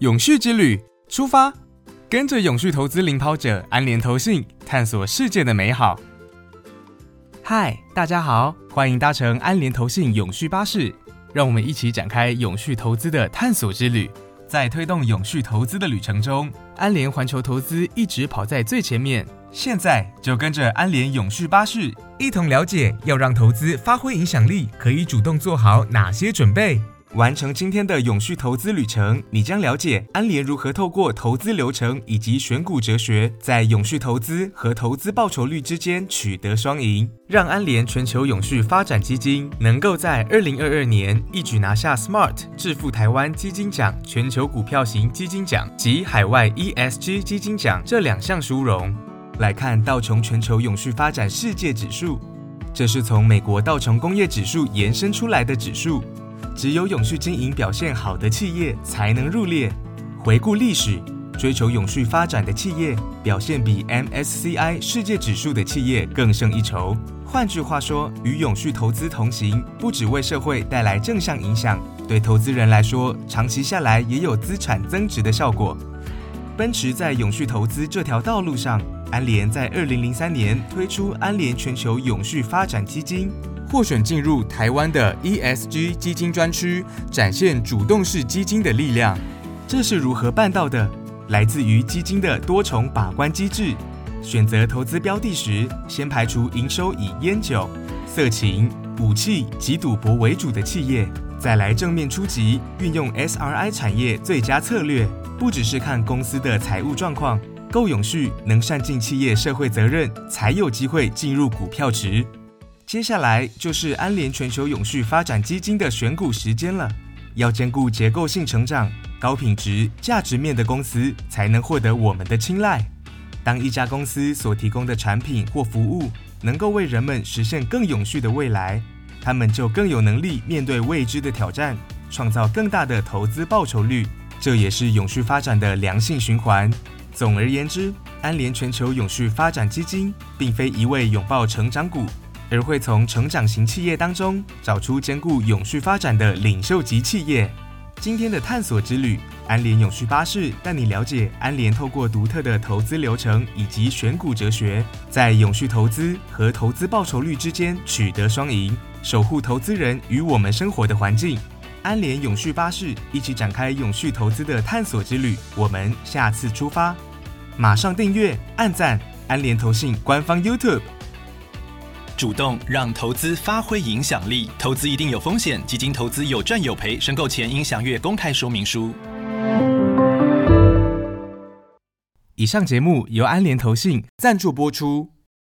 永续之旅出发，跟着永续投资领跑者安联投信，探索世界的美好。嗨，大家好，欢迎搭乘安联投信永续巴士，让我们一起展开永续投资的探索之旅。在推动永续投资的旅程中，安联环球投资一直跑在最前面。现在就跟着安联永续巴士，一同了解要让投资发挥影响力，可以主动做好哪些准备。完成今天的永续投资旅程，你将了解安联如何透过投资流程以及选股哲学，在永续投资和投资报酬率之间取得双赢，让安联全球永续发展基金能够在二零二二年一举拿下 Smart 致富台湾基金奖全球股票型基金奖及海外 ESG 基金奖这两项殊荣。来看道琼全球永续发展世界指数，这是从美国道琼工业指数延伸出来的指数。只有永续经营表现好的企业才能入列。回顾历史，追求永续发展的企业表现比 MSCI 世界指数的企业更胜一筹。换句话说，与永续投资同行，不只为社会带来正向影响，对投资人来说，长期下来也有资产增值的效果。奔驰在永续投资这条道路上，安联在二零零三年推出安联全球永续发展基金。获选进入台湾的 ESG 基金专区，展现主动式基金的力量。这是如何办到的？来自于基金的多重把关机制。选择投资标的时，先排除营收以烟酒、色情、武器及赌博为主的企业，再来正面出击，运用 SRI 产业最佳策略。不只是看公司的财务状况够永续，能善尽企业社会责任，才有机会进入股票池。接下来就是安联全球永续发展基金的选股时间了。要兼顾结构性成长、高品质、价值面的公司，才能获得我们的青睐。当一家公司所提供的产品或服务能够为人们实现更永续的未来，他们就更有能力面对未知的挑战，创造更大的投资报酬率。这也是永续发展的良性循环。总而言之，安联全球永续发展基金并非一味拥抱成长股。而会从成长型企业当中找出兼顾永续发展的领袖级企业。今天的探索之旅，安联永续巴士带你了解安联透过独特的投资流程以及选股哲学，在永续投资和投资报酬率之间取得双赢，守护投资人与我们生活的环境。安联永续巴士一起展开永续投资的探索之旅。我们下次出发，马上订阅、按赞安联投信官方 YouTube。主动让投资发挥影响力，投资一定有风险，基金投资有赚有赔，申购前应详阅公开说明书。以上节目由安联投信赞助播出。